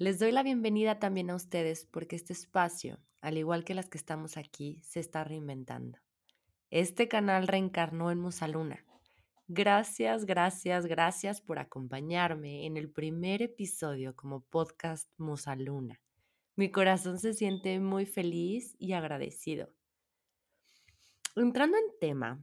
Les doy la bienvenida también a ustedes porque este espacio, al igual que las que estamos aquí, se está reinventando. Este canal reencarnó en Musaluna. Gracias, gracias, gracias por acompañarme en el primer episodio como podcast Musaluna. Mi corazón se siente muy feliz y agradecido. Entrando en tema,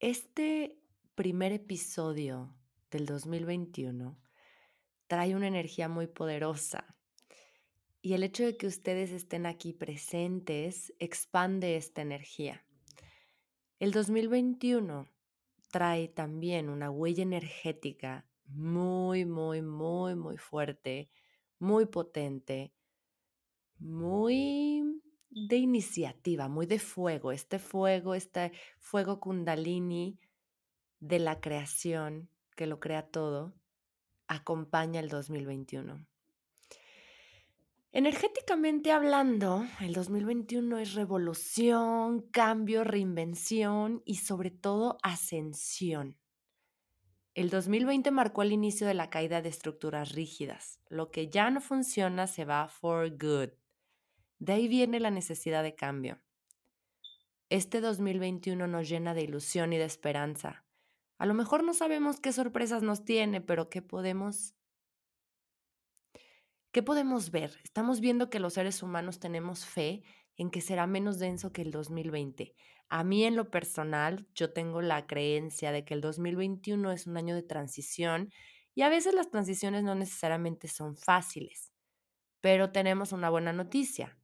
este primer episodio del 2021 trae una energía muy poderosa. Y el hecho de que ustedes estén aquí presentes expande esta energía. El 2021 trae también una huella energética muy, muy, muy, muy fuerte, muy potente, muy de iniciativa, muy de fuego. Este fuego, este fuego kundalini de la creación que lo crea todo, acompaña el 2021. Energéticamente hablando, el 2021 es revolución, cambio, reinvención y sobre todo ascensión. El 2020 marcó el inicio de la caída de estructuras rígidas. Lo que ya no funciona se va for good. De ahí viene la necesidad de cambio. Este 2021 nos llena de ilusión y de esperanza. A lo mejor no sabemos qué sorpresas nos tiene, pero ¿qué podemos ¿Qué podemos ver? Estamos viendo que los seres humanos tenemos fe en que será menos denso que el 2020. A mí en lo personal, yo tengo la creencia de que el 2021 es un año de transición y a veces las transiciones no necesariamente son fáciles, pero tenemos una buena noticia.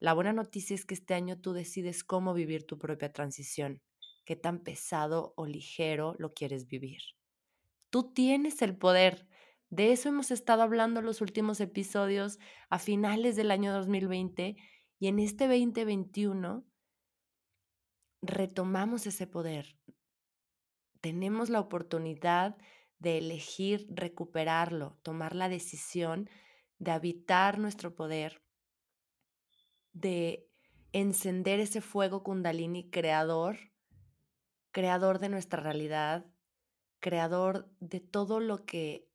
La buena noticia es que este año tú decides cómo vivir tu propia transición qué tan pesado o ligero lo quieres vivir. Tú tienes el poder. De eso hemos estado hablando en los últimos episodios a finales del año 2020 y en este 2021 retomamos ese poder. Tenemos la oportunidad de elegir recuperarlo, tomar la decisión de habitar nuestro poder, de encender ese fuego kundalini creador creador de nuestra realidad, creador de todo lo que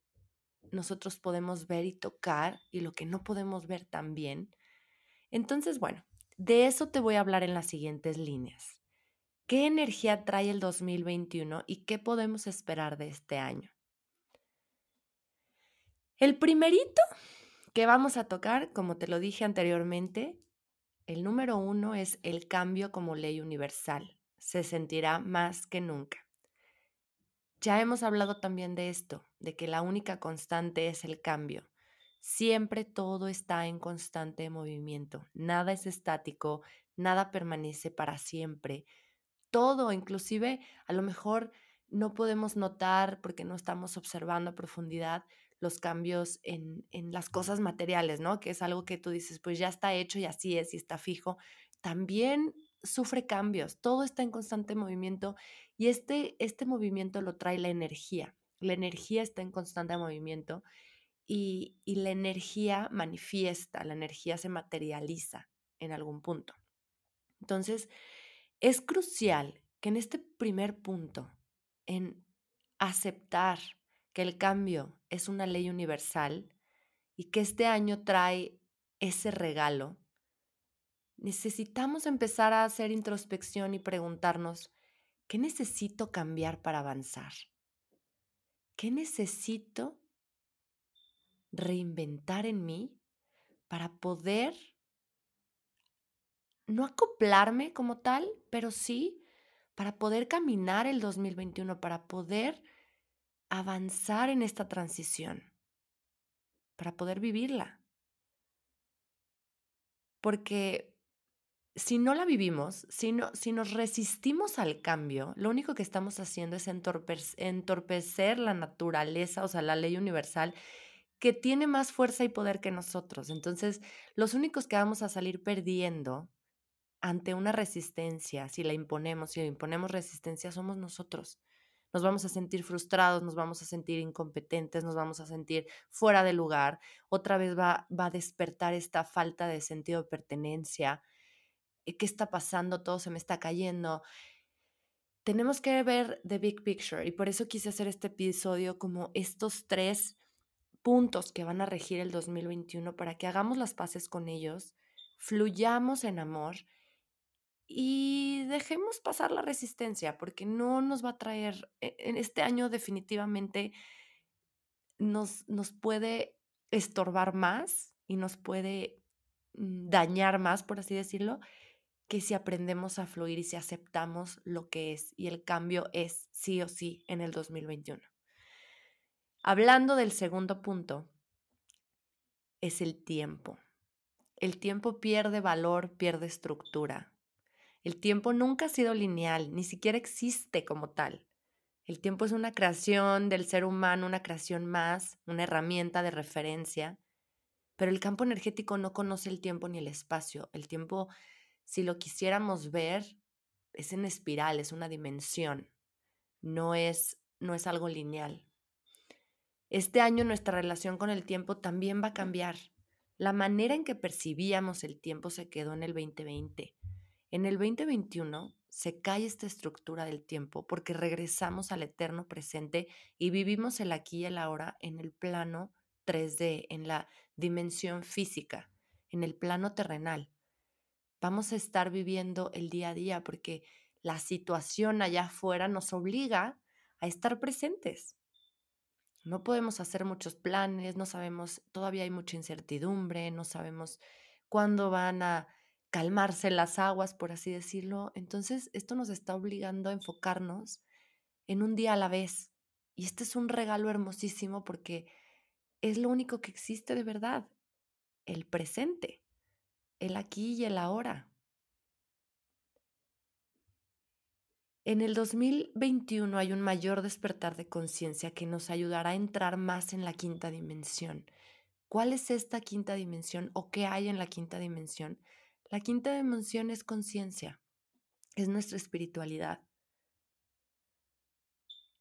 nosotros podemos ver y tocar y lo que no podemos ver también. Entonces, bueno, de eso te voy a hablar en las siguientes líneas. ¿Qué energía trae el 2021 y qué podemos esperar de este año? El primerito que vamos a tocar, como te lo dije anteriormente, el número uno es el cambio como ley universal se sentirá más que nunca. Ya hemos hablado también de esto, de que la única constante es el cambio. Siempre todo está en constante movimiento, nada es estático, nada permanece para siempre. Todo, inclusive a lo mejor no podemos notar porque no estamos observando a profundidad los cambios en, en, las cosas materiales, ¿no? Que es algo que tú dices, pues ya está hecho y así es y está fijo. También sufre cambios, todo está en constante movimiento y este, este movimiento lo trae la energía. La energía está en constante movimiento y, y la energía manifiesta, la energía se materializa en algún punto. Entonces, es crucial que en este primer punto, en aceptar que el cambio es una ley universal y que este año trae ese regalo, necesitamos empezar a hacer introspección y preguntarnos, ¿qué necesito cambiar para avanzar? ¿Qué necesito reinventar en mí para poder no acoplarme como tal, pero sí para poder caminar el 2021, para poder avanzar en esta transición, para poder vivirla? Porque si no la vivimos, si, si nos resistimos al cambio, lo único que estamos haciendo es entorpecer la naturaleza, o sea, la ley universal que tiene más fuerza y poder que nosotros. Entonces, los únicos que vamos a salir perdiendo ante una resistencia, si la imponemos, si imponemos resistencia, somos nosotros. Nos vamos a sentir frustrados, nos vamos a sentir incompetentes, nos vamos a sentir fuera de lugar. Otra vez va, va a despertar esta falta de sentido de pertenencia. Eh, ¿Qué está pasando? Todo se me está cayendo tenemos que ver the big picture y por eso quise hacer este episodio como estos tres puntos que van a regir el 2021 para que hagamos las paces con ellos, fluyamos en amor y dejemos pasar la resistencia porque no nos va a traer, e, en este año definitivamente nos, nos puede estorbar más y nos puede mm, dañar más, por así decirlo, que si aprendemos a fluir y si aceptamos lo que es y el cambio es sí o sí en el 2021. Hablando del segundo punto, es el tiempo. El tiempo pierde valor, pierde estructura. El tiempo nunca ha sido lineal, ni siquiera existe como tal. El tiempo es una creación del ser humano, una creación más, una herramienta de referencia, pero el campo energético no conoce el tiempo ni el espacio. El tiempo si lo quisiéramos ver, es en espiral, es una dimensión, no es, no es algo lineal. Este año nuestra relación con el tiempo también va a cambiar. La manera en que percibíamos el tiempo se quedó en el 2020. En el 2021 se cae esta estructura del tiempo porque regresamos al eterno presente y vivimos el aquí y el ahora en el plano 3D, en la dimensión física, en el plano terrenal vamos a estar viviendo el día a día porque la situación allá afuera nos obliga a estar presentes. No podemos hacer muchos planes, no sabemos, todavía hay mucha incertidumbre, no sabemos cuándo van a calmarse las aguas, por así decirlo. Entonces, esto nos está obligando a enfocarnos en un día a la vez. Y este es un regalo hermosísimo porque es lo único que existe de verdad, el presente el aquí y el ahora. En el 2021 hay un mayor despertar de conciencia que nos ayudará a entrar más en la quinta dimensión. ¿Cuál es esta quinta dimensión o qué hay en la quinta dimensión? La quinta dimensión es conciencia, es nuestra espiritualidad.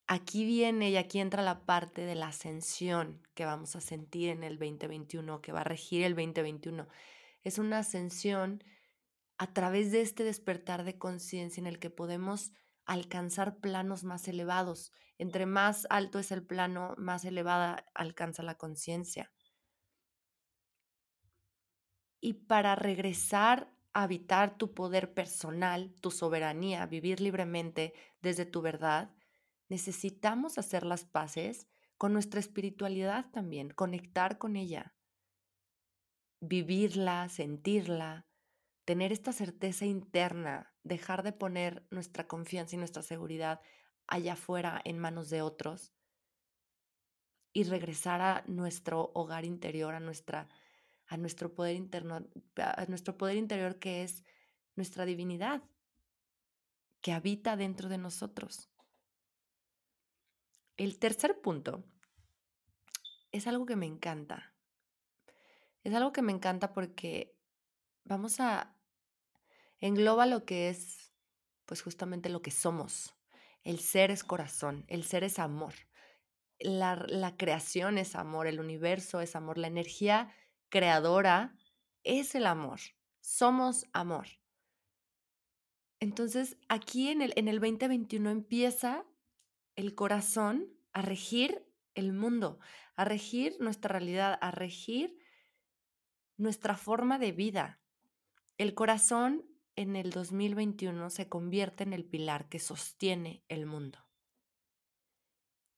Aquí viene y aquí entra la parte de la ascensión que vamos a sentir en el 2021, que va a regir el 2021 es una ascensión a través de este despertar de conciencia en el que podemos alcanzar planos más elevados. Entre más alto es el plano, más elevada alcanza la conciencia. Y para regresar a habitar tu poder personal, tu soberanía, vivir libremente desde tu verdad, necesitamos hacer las paces con nuestra espiritualidad también, conectar con ella vivirla, sentirla, tener esta certeza interna, dejar de poner nuestra confianza y nuestra seguridad allá afuera en manos de otros y regresar a nuestro hogar interior, a nuestra a nuestro poder interno, a nuestro poder interior que es nuestra divinidad que habita dentro de nosotros. El tercer punto es algo que me encanta es algo que me encanta porque vamos a engloba lo que es, pues justamente lo que somos. El ser es corazón, el ser es amor. La, la creación es amor, el universo es amor, la energía creadora es el amor. Somos amor. Entonces, aquí en el, en el 2021 empieza el corazón a regir el mundo, a regir nuestra realidad, a regir nuestra forma de vida. El corazón en el 2021 se convierte en el pilar que sostiene el mundo.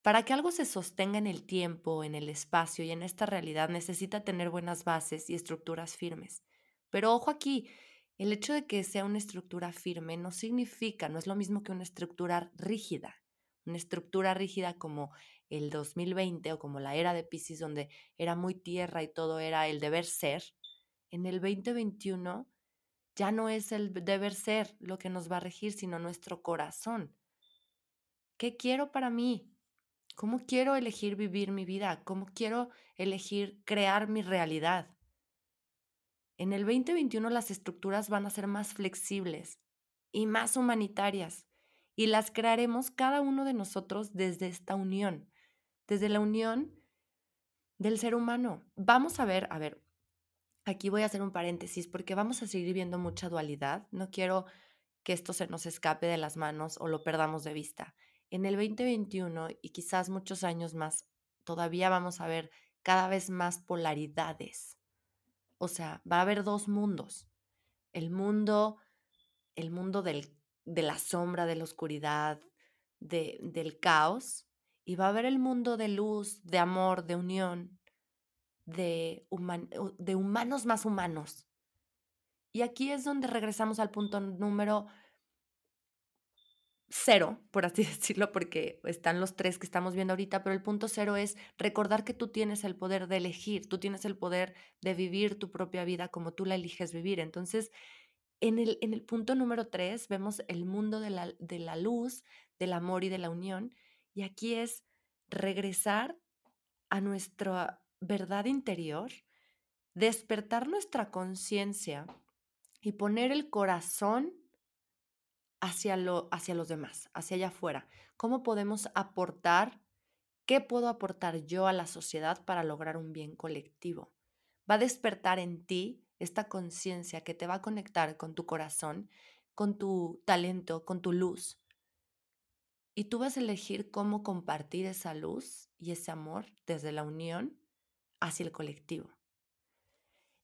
Para que algo se sostenga en el tiempo, en el espacio y en esta realidad necesita tener buenas bases y estructuras firmes. Pero ojo aquí, el hecho de que sea una estructura firme no significa, no es lo mismo que una estructura rígida. Una estructura rígida como el 2020 o como la era de Pisces donde era muy tierra y todo era el deber ser, en el 2021 ya no es el deber ser lo que nos va a regir, sino nuestro corazón. ¿Qué quiero para mí? ¿Cómo quiero elegir vivir mi vida? ¿Cómo quiero elegir crear mi realidad? En el 2021 las estructuras van a ser más flexibles y más humanitarias y las crearemos cada uno de nosotros desde esta unión, desde la unión del ser humano. Vamos a ver, a ver, aquí voy a hacer un paréntesis porque vamos a seguir viendo mucha dualidad. No quiero que esto se nos escape de las manos o lo perdamos de vista. En el 2021 y quizás muchos años más, todavía vamos a ver cada vez más polaridades. O sea, va a haber dos mundos. El mundo, el mundo del, de la sombra, de la oscuridad, de, del caos, y va a haber el mundo de luz, de amor, de unión, de, de humanos más humanos. Y aquí es donde regresamos al punto número cero, por así decirlo, porque están los tres que estamos viendo ahorita, pero el punto cero es recordar que tú tienes el poder de elegir, tú tienes el poder de vivir tu propia vida como tú la eliges vivir. Entonces, en el, en el punto número tres vemos el mundo de la, de la luz, del amor y de la unión, y aquí es regresar a nuestra verdad interior, despertar nuestra conciencia y poner el corazón hacia, lo, hacia los demás, hacia allá afuera. ¿Cómo podemos aportar? ¿Qué puedo aportar yo a la sociedad para lograr un bien colectivo? Va a despertar en ti esta conciencia que te va a conectar con tu corazón, con tu talento, con tu luz. Y tú vas a elegir cómo compartir esa luz y ese amor desde la unión hacia el colectivo.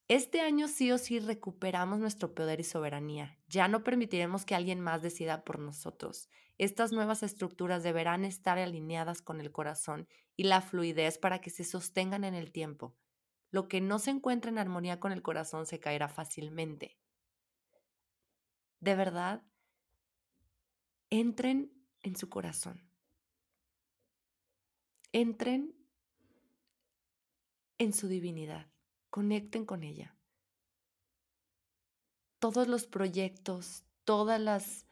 Este año sí o sí recuperamos nuestro poder y soberanía. Ya no permitiremos que alguien más decida por nosotros. Estas nuevas estructuras deberán estar alineadas con el corazón y la fluidez para que se sostengan en el tiempo. Lo que no se encuentra en armonía con el corazón se caerá fácilmente. De verdad, entren en su corazón. Entren en su divinidad conecten con ella. Todos los proyectos, todas las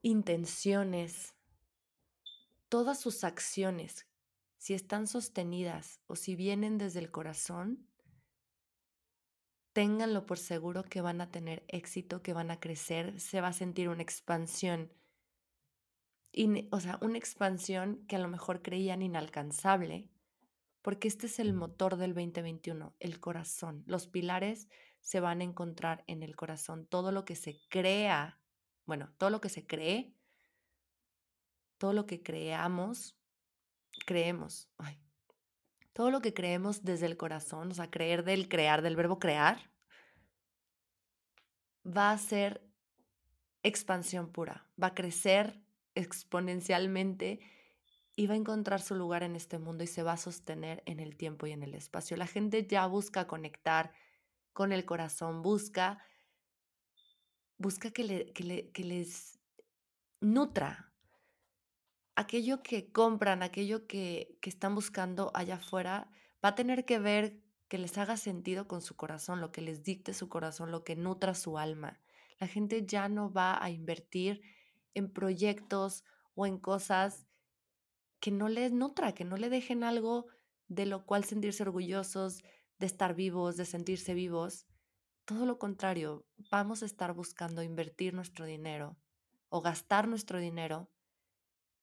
intenciones, todas sus acciones, si están sostenidas o si vienen desde el corazón, ténganlo por seguro que van a tener éxito, que van a crecer, se va a sentir una expansión. o sea, una expansión que a lo mejor creían inalcanzable, porque este es el motor del 2021, el corazón. Los pilares se van a encontrar en el corazón. Todo lo que se crea, bueno, todo lo que se cree, todo lo que creamos, creemos, todo lo que creemos desde el corazón, o sea, creer del crear, del verbo crear, va a ser expansión pura, va a crecer exponencialmente y va a encontrar su lugar en este mundo y se va a sostener en el tiempo y en el espacio. La gente ya busca conectar con el corazón, busca, busca que, le, que, les nutra aquello que compran, aquello que, que están buscando allá afuera, va a tener que ver que les haga sentido con su corazón, lo que les dicte su corazón, lo que nutra su alma. La gente ya no va a invertir en proyectos o en cosas que no les nutra, que no le dejen algo de lo cual sentirse orgullosos, de estar vivos, de sentirse vivos. Todo lo contrario, vamos a estar buscando invertir nuestro dinero o gastar nuestro dinero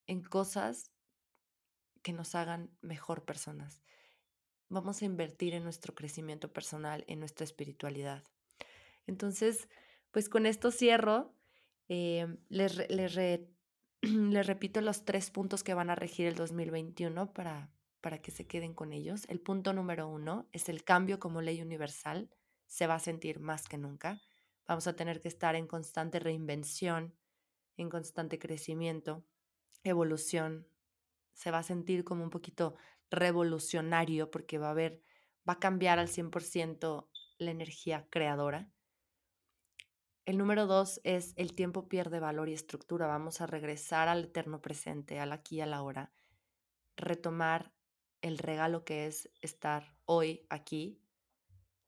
en cosas que nos hagan mejor personas. Vamos a invertir en nuestro crecimiento personal, en nuestra espiritualidad. Entonces, pues con esto cierro. Eh, les, les, repito los tres puntos que van a regir el 2021 para, para que se queden con ellos. El punto número uno es el cambio como ley universal. Se va a sentir más que nunca. Vamos a tener que estar en constante reinvención, en constante crecimiento, evolución. Se va a sentir como un poquito revolucionario porque va a haber, va a cambiar al 100% la energía creadora. El número dos es el tiempo pierde valor y estructura. Vamos a regresar al eterno presente, al aquí y a la hora. Retomar el regalo que es estar hoy aquí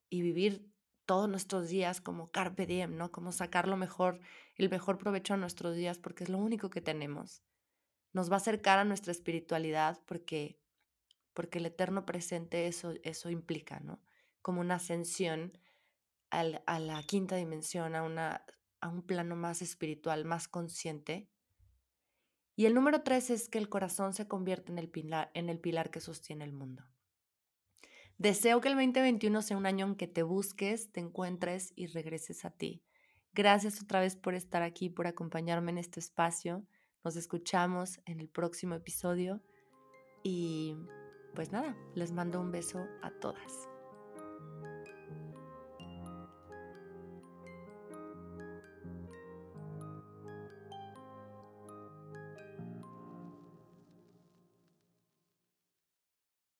y vivir todos nuestros días como carpe diem, ¿no? Como sacar lo mejor, el mejor provecho a nuestros días porque es lo único que tenemos. Nos va a acercar a nuestra espiritualidad porque, porque el eterno presente eso, eso implica, ¿no? Como una ascensión al, a la quinta dimensión, a, una, a un plano más espiritual, más consciente. Y el número tres es que el corazón se convierte en el pilar, en el pilar que sostiene el mundo. Deseo que el 2021 sea un año en que te busques, te encuentres y regreses a ti. Gracias otra vez por estar aquí, por acompañarme en este espacio. Nos escuchamos en el próximo episodio y pues nada, les mando un beso a todas.